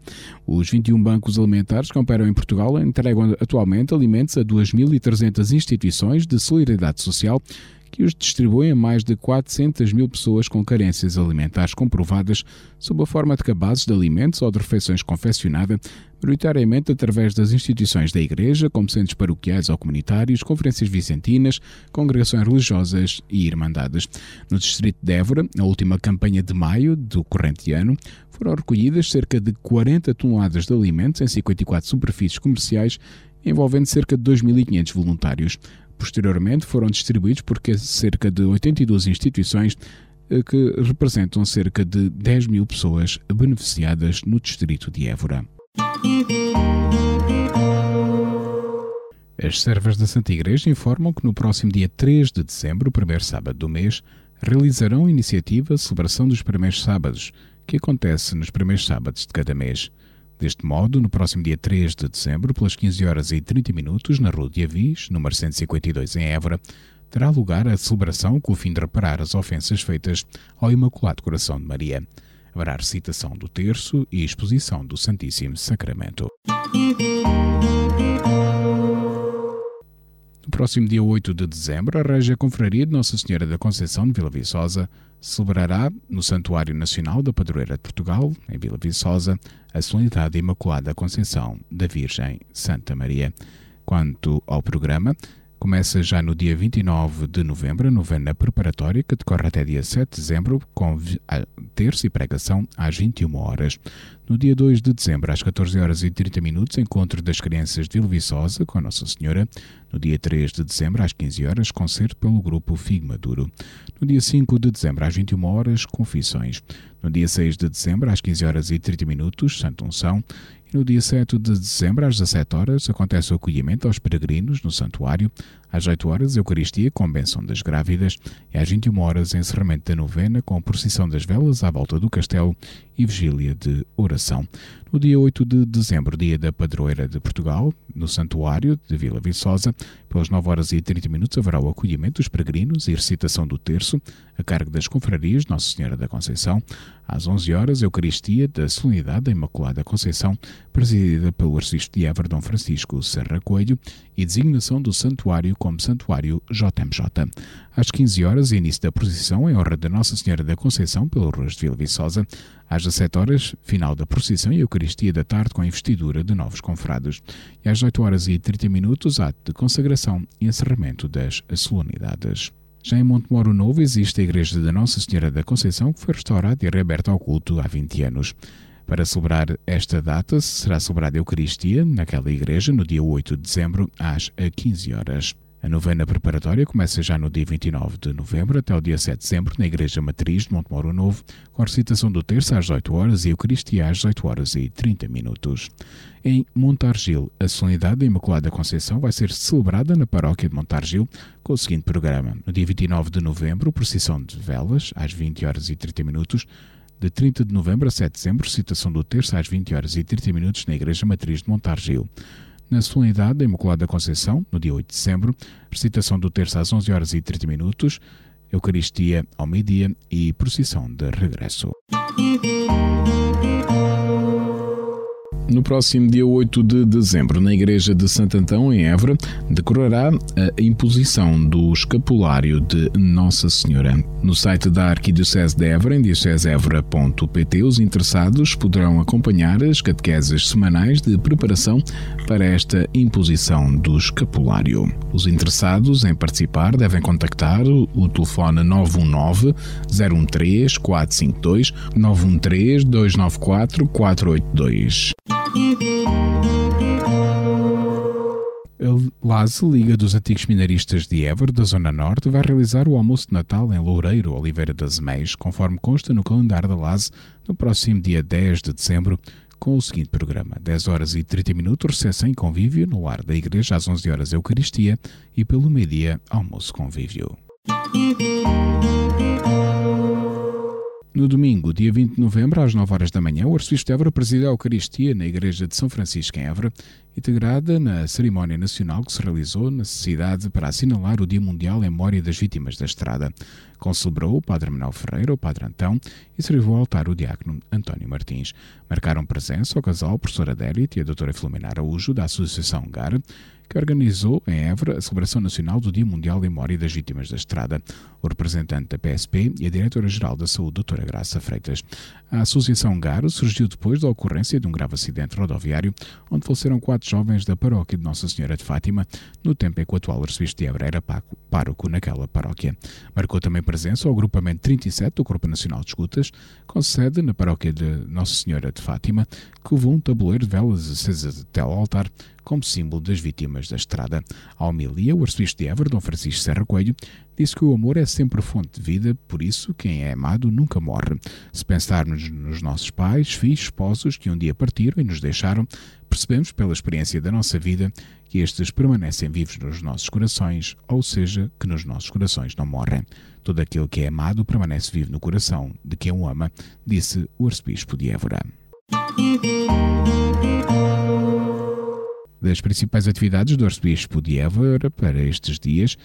Os 21 bancos alimentares que operam em Portugal entregam atualmente alimentos a 2.300 instituições de solidariedade social que os distribuem a mais de 400 mil pessoas com carências alimentares comprovadas sob a forma de cabazes de alimentos ou de refeições confeccionadas, prioritariamente através das instituições da Igreja, como centros paroquiais ou comunitários, conferências vicentinas, congregações religiosas e irmandades. No distrito de Évora, na última campanha de maio do corrente ano, foram recolhidas cerca de 40 toneladas de alimentos em 54 superfícies comerciais, envolvendo cerca de 2.500 voluntários. Posteriormente foram distribuídos por cerca de 82 instituições eh, que representam cerca de 10 mil pessoas beneficiadas no distrito de Évora. As servas da Santa Igreja informam que no próximo dia 3 de dezembro, primeiro sábado do mês, realizarão a iniciativa Celebração dos Primeiros Sábados, que acontece nos primeiros sábados de cada mês. Deste modo, no próximo dia 3 de dezembro, pelas 15 horas e 30 minutos, na Rua de Avis, número 152 em Évora, terá lugar a celebração com o fim de reparar as ofensas feitas ao Imaculado Coração de Maria. Haverá recitação do terço e exposição do Santíssimo Sacramento. No próximo dia 8 de dezembro, a Regia Confraria de Nossa Senhora da Conceição de Vila Viçosa celebrará no Santuário Nacional da Padroeira de Portugal, em Vila Viçosa, a Solenidade Imaculada Conceição da Virgem Santa Maria. Quanto ao programa, Começa já no dia 29 de novembro a novena preparatória, que decorre até dia 7 de dezembro, com terça e pregação às 21 horas. No dia 2 de dezembro, às 14 horas e 30 minutos, encontro das crianças de Ilviçosa com Nossa Senhora. No dia 3 de dezembro, às 15 horas, concerto pelo grupo Figo Maduro. No dia 5 de dezembro, às 21 horas, confissões. No dia 6 de dezembro, às 15 horas e 30 minutos, Santo Unção. No dia 7 de dezembro, às 17 horas, acontece o acolhimento aos peregrinos no santuário. Às 8 horas, Eucaristia com bênção das grávidas. E às 21 horas, encerramento da novena com procissão das velas à volta do castelo e vigília de oração. No dia 8 de dezembro, dia da padroeira de Portugal, no santuário de Vila Viçosa, pelas 9 horas e 30 minutos haverá o acolhimento dos peregrinos e recitação do terço, a cargo das confrarias Nossa Senhora da Conceição. Às 11 horas, Eucaristia da Solenidade da Imaculada Conceição, presidida pelo arcebispo de Évora Dom Francisco Serra Coelho, e designação do santuário como Santuário JMJ. Às 15 horas, início da procissão em honra de Nossa Senhora da Conceição pelas ruas de Vila Viçosa. Às 17 horas, final da procissão e Eucaristia da tarde com a investidura de novos confrados. E às 8 horas e 30 minutos, ato de consagração e encerramento das solenidades. Já em Montemoro Novo existe a Igreja da Nossa Senhora da Conceição, que foi restaurada e reaberta ao culto há 20 anos. Para celebrar esta data, será celebrada a Eucaristia naquela igreja no dia 8 de dezembro, às 15 horas. A novena preparatória começa já no dia 29 de novembro até o dia 7 de dezembro na Igreja Matriz de Montemoro Novo, com a recitação do terço às 8 horas e o Eucaristia às 8 horas e 30 minutos. Em Montargil, a solenidade da Imaculada Conceição vai ser celebrada na paróquia de Montargil com o seguinte programa. No dia 29 de novembro, procissão de velas às 20 horas e 30 minutos, de 30 de novembro a 7 de dezembro, recitação do terço às 20 horas e 30 minutos na Igreja Matriz de Montargil na solenidade da Imaculada Conceição, no dia 8 de dezembro, recitação do terço às 11 horas e 30 minutos, Eucaristia ao meio-dia e procissão de regresso. No próximo dia 8 de dezembro, na Igreja de Santo Antão, em Évora, decorará a imposição do escapulário de Nossa Senhora. No site da Arquidiocese de Évora, em dioceseevora.pt, os interessados poderão acompanhar as catequeses semanais de preparação para esta imposição do escapulário. Os interessados em participar devem contactar o telefone 919 013 452 913 294 482. A LASE, Liga dos Antigos Minaristas de Évora, da Zona Norte, vai realizar o almoço de Natal em Loureiro, Oliveira das Meias, conforme consta no calendário da LASE, no próximo dia 10 de dezembro, com o seguinte programa: 10 horas e 30 minutos, recepção e convívio no lar da igreja, às 11 horas Eucaristia e pelo meio-dia, almoço convívio. No domingo, dia 20 de novembro, às 9 horas da manhã, o arcebispo de Évora preside a Eucaristia na Igreja de São Francisco em Évora, integrada na cerimónia nacional que se realizou na cidade para assinalar o Dia Mundial em Memória das Vítimas da Estrada. Concelebrou o Padre Manuel Ferreira, o Padre Antão, e serviu ao altar o diácono António Martins. Marcaram presença o casal, a professora Adélite e a doutora Filomena Araújo, da Associação GAR, que organizou em Évora a celebração nacional do Dia Mundial em Memória das Vítimas da Estrada, o representante da PSP e a diretora-geral da Saúde, doutora Graça Freitas. A Associação Garo surgiu depois da ocorrência de um grave acidente rodoviário, onde faleceram quatro jovens da paróquia de Nossa Senhora de Fátima, no tempo em que o atual arcebispo de Évora era pároco naquela paróquia. Marcou também presença o agrupamento 37 do Corpo Nacional de Escutas, com sede na paróquia de Nossa Senhora de Fátima, que levou um tabuleiro de velas acesas até ao altar, como símbolo das vítimas da estrada. A homilia, o arcebispo de Évora, Dom Francisco Serra Coelho, disse que o amor é sempre fonte de vida, por isso quem é amado nunca morre. Se pensarmos nos nossos pais, filhos, esposos que um dia partiram e nos deixaram, percebemos pela experiência da nossa vida que estes permanecem vivos nos nossos corações, ou seja, que nos nossos corações não morrem. Todo aquele que é amado permanece vivo no coração de quem o ama, disse o arcebispo de Évora das principais atividades do Arcebispo de Évora para estes dias.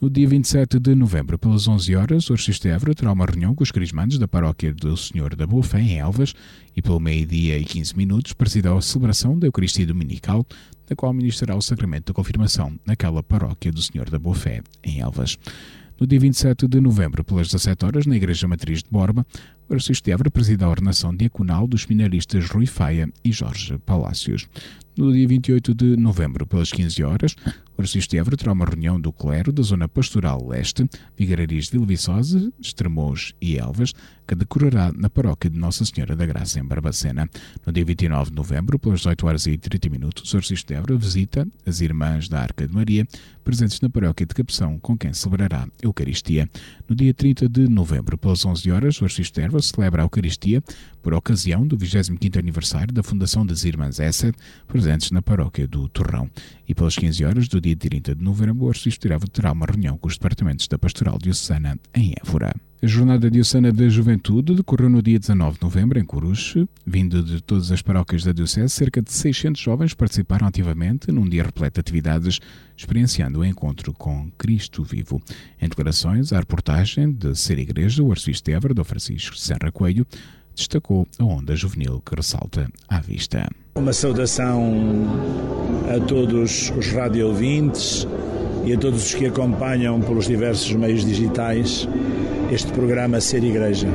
No dia 27 de novembro, pelas 11 horas, o Arcebispo de Évora terá uma reunião com os crismandos da paróquia do Senhor da Boa Fé, em Elvas, e pelo meio-dia e 15 minutos presidirá a celebração da Eucaristia Dominical, da qual ministrará o sacramento da confirmação naquela paróquia do Senhor da Boa Fé, em Elvas. No dia 27 de novembro, pelas 17 horas, na Igreja Matriz de Borba, o Arcebispo de Évora presida a ordenação diaconal dos finalistas Rui Faia e Jorge Palácios. No dia 28 de novembro, pelas 15 horas, o Arcebispo de Évora terá uma reunião do clero da Zona Pastoral Leste, Vigararias de Vila Viçosa, Estremoz e Elvas, que decorará na paróquia de Nossa Senhora da Graça, em Barbacena. No dia 29 de novembro, pelas 18 horas e 30 minutos, o Arcebispo de Évora visita as Irmãs da Arca de Maria, presentes na paróquia de Capção, com quem celebrará a Eucaristia. No dia 30 de novembro, pelas 11 horas, o Arcebispo celebra a Eucaristia por ocasião do 25º aniversário da fundação das Irmãs Essed, presentes na paróquia do Torrão. E pelas 15 horas do dia 30 de novembro, o arcebispo terá uma reunião com os departamentos da Pastoral Diocesana em Évora. A Jornada Diocesana da Juventude decorreu no dia 19 de novembro em Coruche. Vindo de todas as paróquias da Diocese, cerca de 600 jovens participaram ativamente num dia repleto de atividades, experienciando o encontro com Cristo vivo. Em declarações à reportagem de Ser Igreja, o arcebispo de Évora, Francisco Serra Coelho, destacou a onda juvenil que ressalta à vista. Uma saudação a todos os radio-ouvintes e a todos os que acompanham pelos diversos meios digitais este programa Ser Igreja.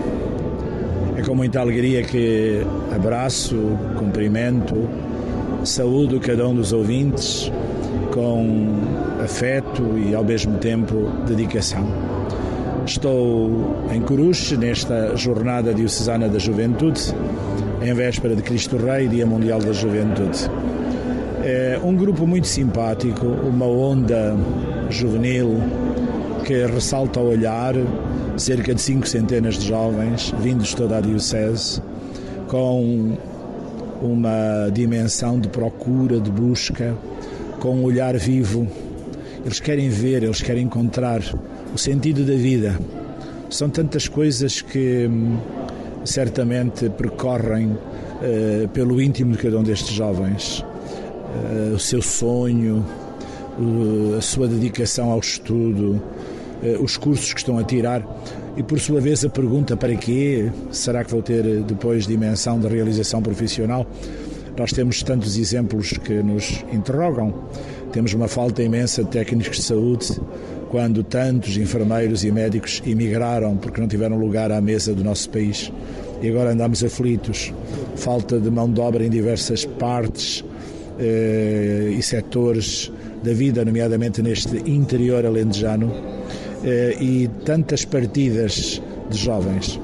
É com muita alegria que abraço, cumprimento, saúdo cada um dos ouvintes com afeto e ao mesmo tempo dedicação. Estou em Coruche nesta jornada diocesana da juventude, em véspera de Cristo Rei, Dia Mundial da Juventude. É um grupo muito simpático, uma onda juvenil que ressalta o olhar cerca de cinco centenas de jovens vindos de toda a Diocese com uma dimensão de procura, de busca, com um olhar vivo. Eles querem ver, eles querem encontrar o sentido da vida. São tantas coisas que hum, certamente percorrem uh, pelo íntimo de cada um destes jovens. Uh, o seu sonho, uh, a sua dedicação ao estudo, os cursos que estão a tirar e por sua vez a pergunta para quê? Será que vou ter depois dimensão de realização profissional? Nós temos tantos exemplos que nos interrogam. Temos uma falta imensa de técnicos de saúde quando tantos enfermeiros e médicos emigraram porque não tiveram lugar à mesa do nosso país. E agora andamos aflitos. Falta de mão de obra em diversas partes eh, e setores da vida, nomeadamente neste interior alentejano eh, e tantas partidas de jovens.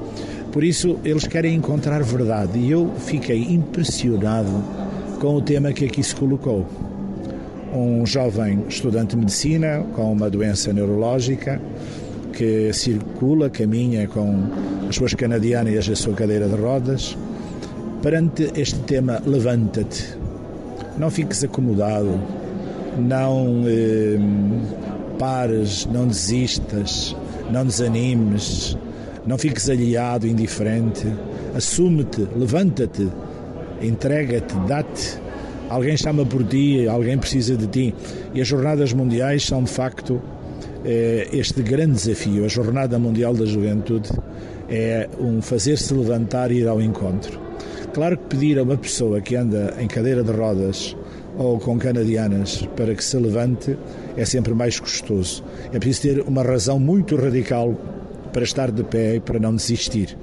Por isso, eles querem encontrar verdade e eu fiquei impressionado com o tema que aqui se colocou. Um jovem estudante de medicina com uma doença neurológica que circula, caminha com as suas canadianas e a sua cadeira de rodas. Perante este tema, levanta-te. Não fiques acomodado. Não eh, pares, não desistas, não desanimes, não fiques aliado, indiferente. Assume-te, levanta-te, entrega-te, dá-te. Alguém chama por ti, alguém precisa de ti. E as Jornadas Mundiais são, de facto, eh, este grande desafio. A Jornada Mundial da Juventude é um fazer-se levantar e ir ao encontro. Claro que pedir a uma pessoa que anda em cadeira de rodas ou com canadianas para que se levante é sempre mais custoso. É preciso ter uma razão muito radical para estar de pé e para não desistir.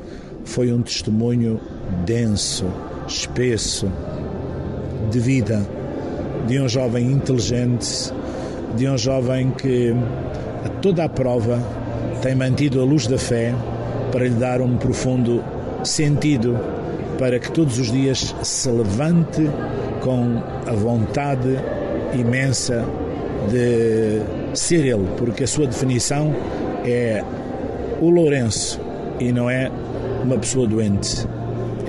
Foi um testemunho denso, espesso, de vida, de um jovem inteligente, de um jovem que, a toda a prova, tem mantido a luz da fé para lhe dar um profundo sentido para que todos os dias se levante com a vontade imensa de ser ele, porque a sua definição é o Lourenço e não é uma pessoa doente.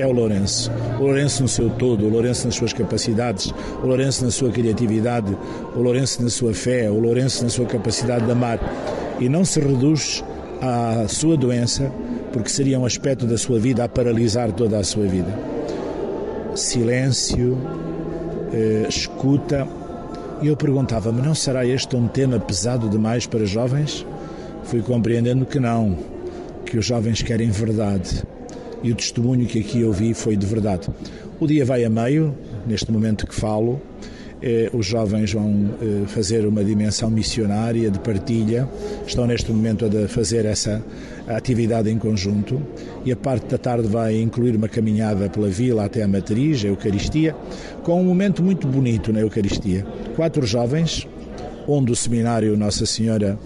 É o Lourenço. O Lourenço no seu todo, o Lourenço nas suas capacidades, o Lourenço na sua criatividade, o Lourenço na sua fé, o Lourenço na sua capacidade de amar. E não se reduz à sua doença, porque seria um aspecto da sua vida a paralisar toda a sua vida. Silêncio, eh, escuta. E eu perguntava-me: não será este um tema pesado demais para jovens? Fui compreendendo que não, que os jovens querem verdade. E o testemunho que aqui ouvi foi de verdade. O dia vai a meio, neste momento que falo, eh, os jovens vão eh, fazer uma dimensão missionária de partilha, estão neste momento a fazer essa atividade em conjunto e a parte da tarde vai incluir uma caminhada pela vila até a matriz, a Eucaristia, com um momento muito bonito na Eucaristia. Quatro jovens, um do seminário Nossa Senhora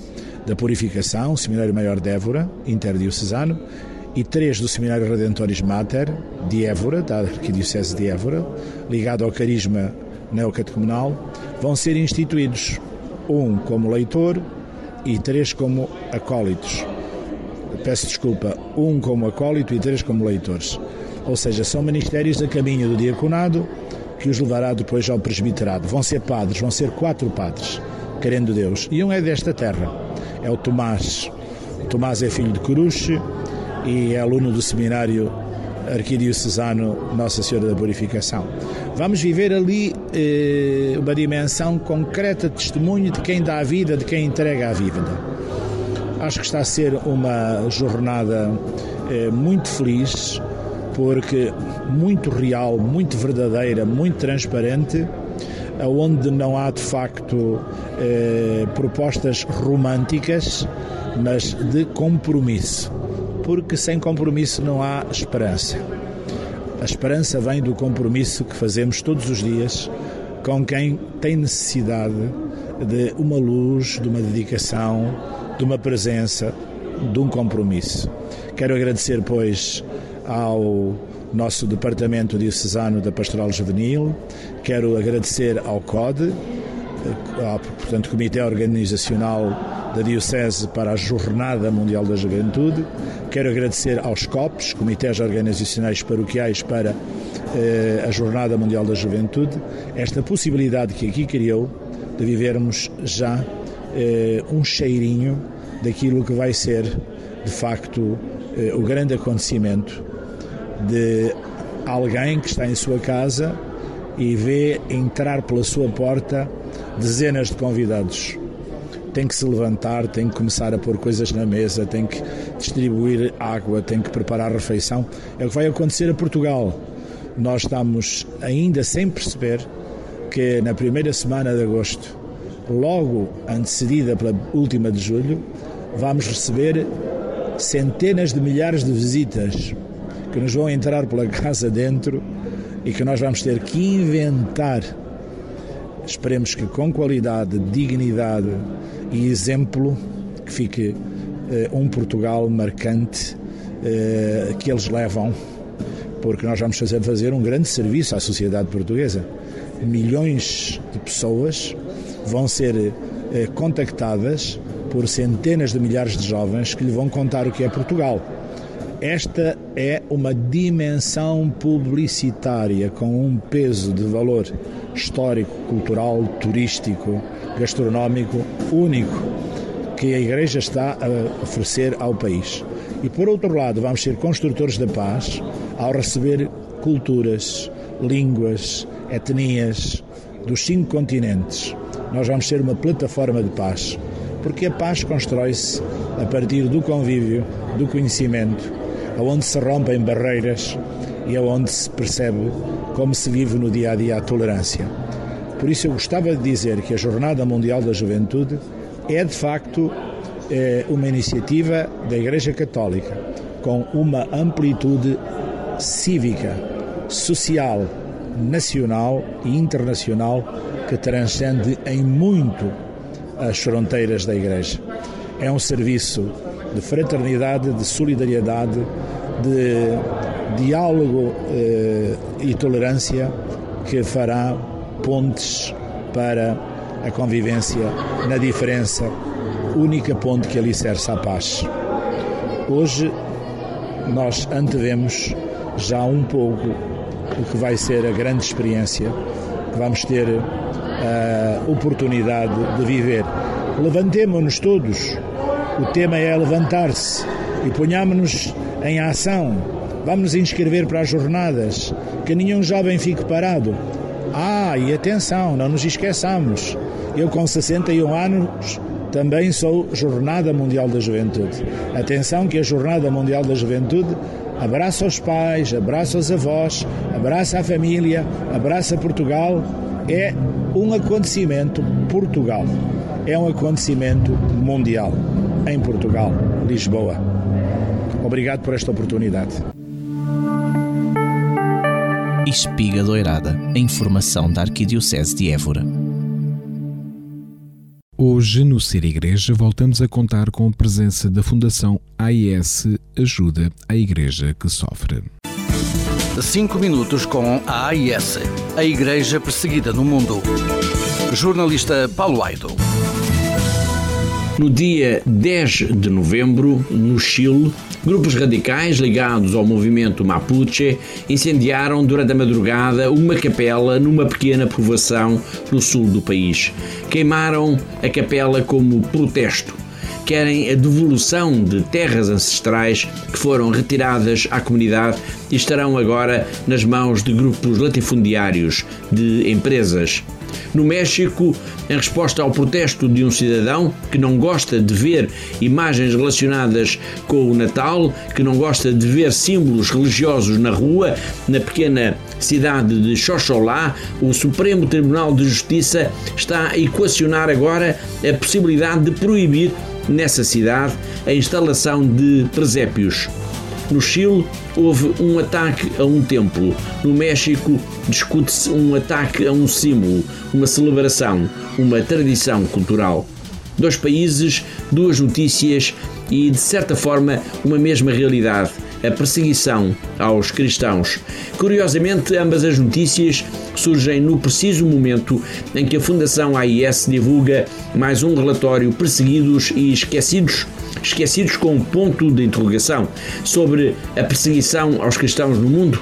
da Purificação, Seminário Maior de Évora, interdiocesano, e três do Seminário Redentoris Mater, de Évora, da Arquidiocese de Évora, ligado ao carisma neocatecumenal, vão ser instituídos, um como leitor e três como acólitos. Peço desculpa, um como acólito e três como leitores. Ou seja, são ministérios a caminho do diaconado que os levará depois ao presbiterado. Vão ser padres, vão ser quatro padres, querendo Deus. E um é desta terra, é o Tomás. Tomás é filho de Coruche e é aluno do seminário arquidiocesano Nossa Senhora da Purificação. Vamos viver ali eh, uma dimensão concreta de testemunho de quem dá a vida, de quem entrega a vida. Acho que está a ser uma jornada eh, muito feliz, porque muito real, muito verdadeira, muito transparente, onde não há de facto eh, propostas românticas, mas de compromisso porque sem compromisso não há esperança. A esperança vem do compromisso que fazemos todos os dias com quem tem necessidade de uma luz, de uma dedicação, de uma presença, de um compromisso. Quero agradecer, pois, ao nosso Departamento Diocesano da Pastoral Juvenil, quero agradecer ao CODE, portanto, Comitê Organizacional da Diocese para a Jornada Mundial da Juventude. Quero agradecer aos COPs, Comitês Organizacionais Paroquiais para eh, a Jornada Mundial da Juventude, esta possibilidade que aqui criou de vivermos já eh, um cheirinho daquilo que vai ser, de facto, eh, o grande acontecimento de alguém que está em sua casa e vê entrar pela sua porta dezenas de convidados. Tem que se levantar, tem que começar a pôr coisas na mesa, tem que distribuir água, tem que preparar refeição. É o que vai acontecer a Portugal. Nós estamos ainda sem perceber que na primeira semana de agosto, logo antecedida pela última de julho, vamos receber centenas de milhares de visitas que nos vão entrar pela casa dentro e que nós vamos ter que inventar. Esperemos que com qualidade, dignidade e exemplo que fique eh, um Portugal marcante eh, que eles levam, porque nós vamos fazer, fazer um grande serviço à sociedade portuguesa. Milhões de pessoas vão ser eh, contactadas por centenas de milhares de jovens que lhe vão contar o que é Portugal esta é uma dimensão publicitária com um peso de valor histórico, cultural, turístico, gastronómico único que a Igreja está a oferecer ao país. E por outro lado, vamos ser construtores da paz ao receber culturas, línguas, etnias dos cinco continentes. Nós vamos ser uma plataforma de paz, porque a paz constrói-se a partir do convívio, do conhecimento onde se rompem barreiras e onde se percebe como se vive no dia a dia a tolerância. Por isso, eu gostava de dizer que a Jornada Mundial da Juventude é de facto é, uma iniciativa da Igreja Católica com uma amplitude cívica, social, nacional e internacional que transcende em muito as fronteiras da Igreja. É um serviço de fraternidade, de solidariedade, de diálogo eh, e tolerância que fará pontes para a convivência na diferença, única ponte que alicerça a paz. Hoje nós antevemos já um pouco o que vai ser a grande experiência que vamos ter a oportunidade de viver. Levantemo-nos todos o tema é levantar-se e ponhamos-nos em ação. Vamos nos inscrever para as jornadas, que nenhum jovem fique parado. Ah, e atenção, não nos esqueçamos. Eu, com 61 anos, também sou Jornada Mundial da Juventude. Atenção que a Jornada Mundial da Juventude abraça os pais, abraça os avós, abraça a família, abraça Portugal. É um acontecimento Portugal. É um acontecimento mundial em Portugal, Lisboa. Obrigado por esta oportunidade. Espiga Doirada, a informação da Arquidiocese de Évora. Hoje, no Ser Igreja, voltamos a contar com a presença da Fundação AIS Ajuda à Igreja que Sofre. Cinco minutos com a AIS, a Igreja Perseguida no Mundo. Jornalista Paulo Aido. No dia 10 de novembro, no Chile, grupos radicais ligados ao movimento Mapuche incendiaram durante a madrugada uma capela numa pequena povoação no sul do país. Queimaram a capela como protesto querem a devolução de terras ancestrais que foram retiradas à comunidade e estarão agora nas mãos de grupos latifundiários, de empresas. No México, em resposta ao protesto de um cidadão que não gosta de ver imagens relacionadas com o Natal, que não gosta de ver símbolos religiosos na rua, na pequena cidade de Xocholá, o Supremo Tribunal de Justiça está a equacionar agora a possibilidade de proibir nessa cidade a instalação de presépios. No Chile, houve um ataque a um templo. No México, discute-se um ataque a um símbolo, uma celebração, uma tradição cultural. Dois países, duas notícias e, de certa forma, uma mesma realidade: a perseguição aos cristãos. Curiosamente, ambas as notícias surgem no preciso momento em que a Fundação AIS divulga mais um relatório Perseguidos e Esquecidos esquecidos com um ponto de interrogação sobre a perseguição aos cristãos no mundo?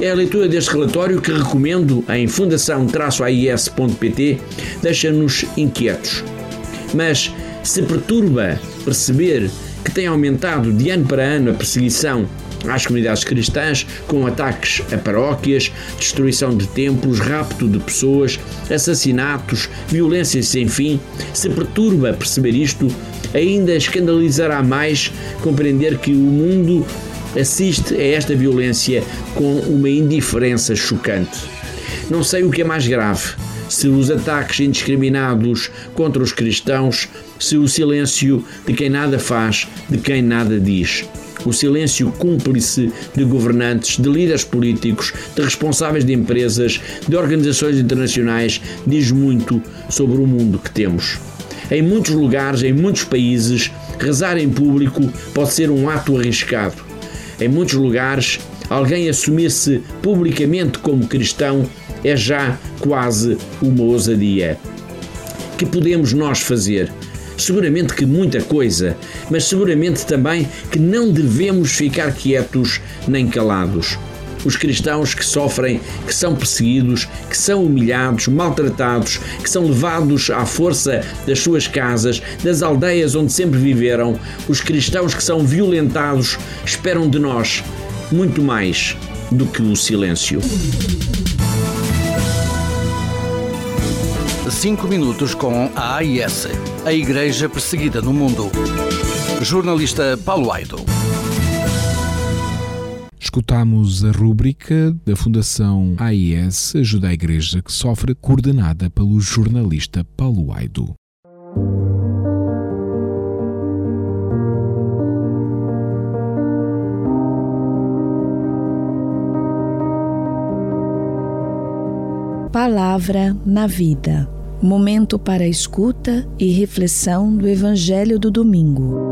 É a leitura deste relatório que recomendo em fundação-ais.pt, deixa-nos inquietos. Mas se perturba perceber que tem aumentado de ano para ano a perseguição às comunidades cristãs, com ataques a paróquias, destruição de templos, rapto de pessoas, assassinatos, violências sem fim, se perturba perceber isto, ainda escandalizará mais compreender que o mundo assiste a esta violência com uma indiferença chocante. Não sei o que é mais grave, se os ataques indiscriminados contra os cristãos, se o silêncio de quem nada faz, de quem nada diz. O silêncio cúmplice de governantes, de líderes políticos, de responsáveis de empresas, de organizações internacionais diz muito sobre o mundo que temos. Em muitos lugares, em muitos países, rezar em público pode ser um ato arriscado. Em muitos lugares, alguém assumir-se publicamente como cristão é já quase uma ousadia. Que podemos nós fazer? Seguramente que muita coisa, mas seguramente também que não devemos ficar quietos nem calados os cristãos que sofrem, que são perseguidos, que são humilhados, maltratados, que são levados à força das suas casas, das aldeias onde sempre viveram, os cristãos que são violentados, esperam de nós muito mais do que o silêncio. Cinco minutos com a AIS, a Igreja Perseguida no Mundo. Jornalista Paulo Aido. Escutamos a rúbrica da Fundação AIS Ajuda a Igreja que sofre, coordenada pelo jornalista Paulo Aido. Palavra na Vida momento para escuta e reflexão do Evangelho do Domingo.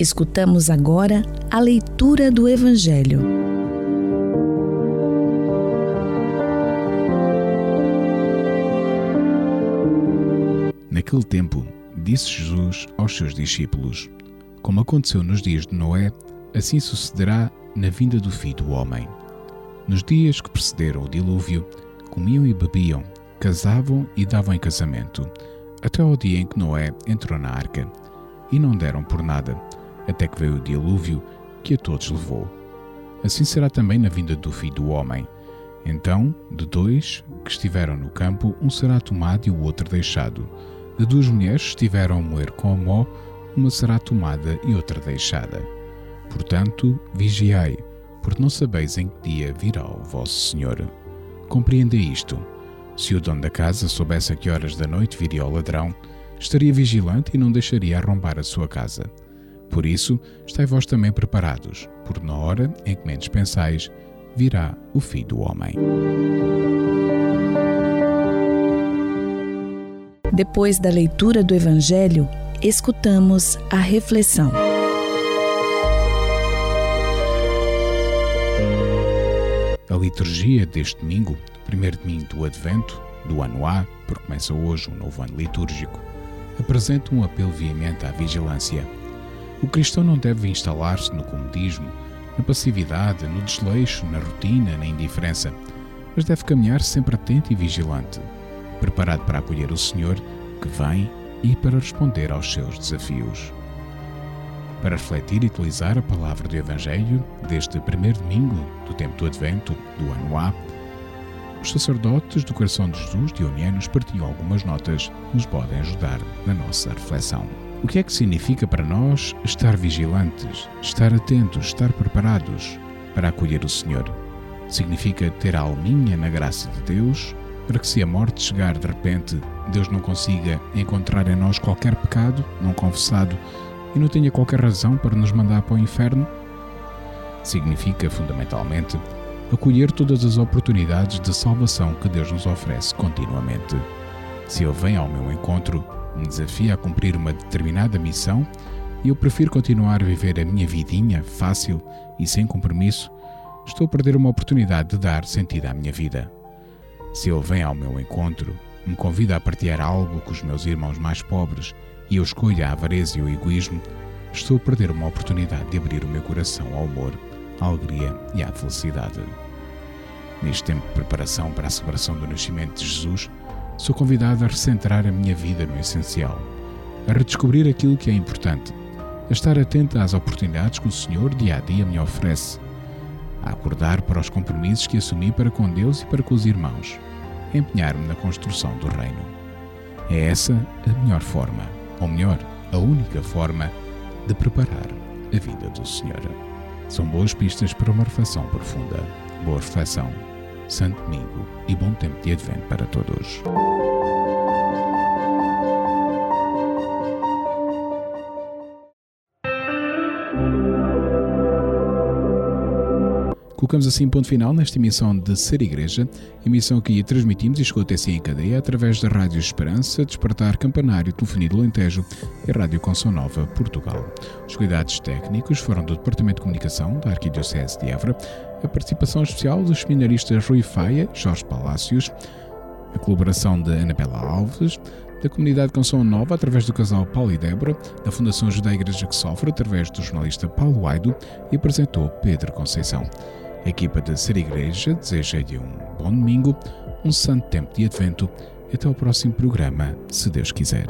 Escutamos agora a leitura do Evangelho. Naquele tempo, disse Jesus aos seus discípulos: Como aconteceu nos dias de Noé, assim sucederá na vinda do Filho do Homem. Nos dias que precederam o dilúvio, comiam e bebiam, casavam e davam em casamento, até ao dia em que Noé entrou na arca, e não deram por nada até que veio o dilúvio que a todos levou. Assim será também na vinda do Filho do Homem. Então, de dois que estiveram no campo, um será tomado e o outro deixado. De duas mulheres que estiveram a moer com a mó, uma será tomada e outra deixada. Portanto, vigiai, porque não sabeis em que dia virá o vosso Senhor. Compreendei isto. Se o dono da casa soubesse a que horas da noite viria o ladrão, estaria vigilante e não deixaria arrombar a sua casa. Por isso, estai vós também preparados, por na hora em que menos pensais, virá o Filho do Homem. Depois da leitura do Evangelho, escutamos a reflexão. A liturgia deste domingo, primeiro domingo do Advento, do ano A, porque começa hoje um novo ano litúrgico, apresenta um apelo veemente à vigilância o cristão não deve instalar-se no comodismo, na passividade, no desleixo, na rotina, na indiferença, mas deve caminhar sempre atento e vigilante, preparado para acolher o Senhor que vem e para responder aos seus desafios. Para refletir e utilizar a palavra do Evangelho deste primeiro domingo do tempo do Advento do ano A, os sacerdotes do Coração de Jesus de Unianos partilham algumas notas que nos podem ajudar na nossa reflexão. O que é que significa para nós estar vigilantes, estar atentos, estar preparados para acolher o Senhor? Significa ter a alminha na graça de Deus, para que se a morte chegar de repente, Deus não consiga encontrar em nós qualquer pecado não confessado e não tenha qualquer razão para nos mandar para o inferno? Significa, fundamentalmente, acolher todas as oportunidades de salvação que Deus nos oferece continuamente. Se Ele vem ao meu encontro, me desafia a cumprir uma determinada missão e eu prefiro continuar a viver a minha vidinha fácil e sem compromisso, estou a perder uma oportunidade de dar sentido à minha vida. Se Ele vem ao meu encontro, me convida a partilhar algo com os meus irmãos mais pobres e eu escolho a avareza e o egoísmo, estou a perder uma oportunidade de abrir o meu coração ao amor, à alegria e à felicidade. Neste tempo de preparação para a celebração do nascimento de Jesus, sou convidado a recentrar a minha vida no essencial, a redescobrir aquilo que é importante, a estar atento às oportunidades que o Senhor dia a dia me oferece, a acordar para os compromissos que assumi para com Deus e para com os irmãos, a empenhar-me na construção do Reino. É essa a melhor forma, ou melhor, a única forma de preparar a vida do Senhor. São boas pistas para uma reflexão profunda. Boa reflexão, Santo Domingo e bom tempo de advento para todos. Colocamos assim ponto final nesta emissão de Ser Igreja, emissão que transmitimos e chegou até si em cadeia através da Rádio Esperança, Despertar Campanário, Telefonia do Alentejo e Rádio Consul Nova, Portugal. Os cuidados técnicos foram do Departamento de Comunicação da Arquidiocese de Évora, a participação especial dos seminaristas Rui Faia Jorge Palácios, a colaboração de Anabela Alves, da comunidade Canção Nova através do casal Paulo e Débora, da Fundação Ajuda a Igreja que Sofre através do jornalista Paulo Aido e apresentou Pedro Conceição. A equipa de Ser Igreja deseja-lhe um bom domingo, um santo tempo de advento e até ao próximo programa, se Deus quiser.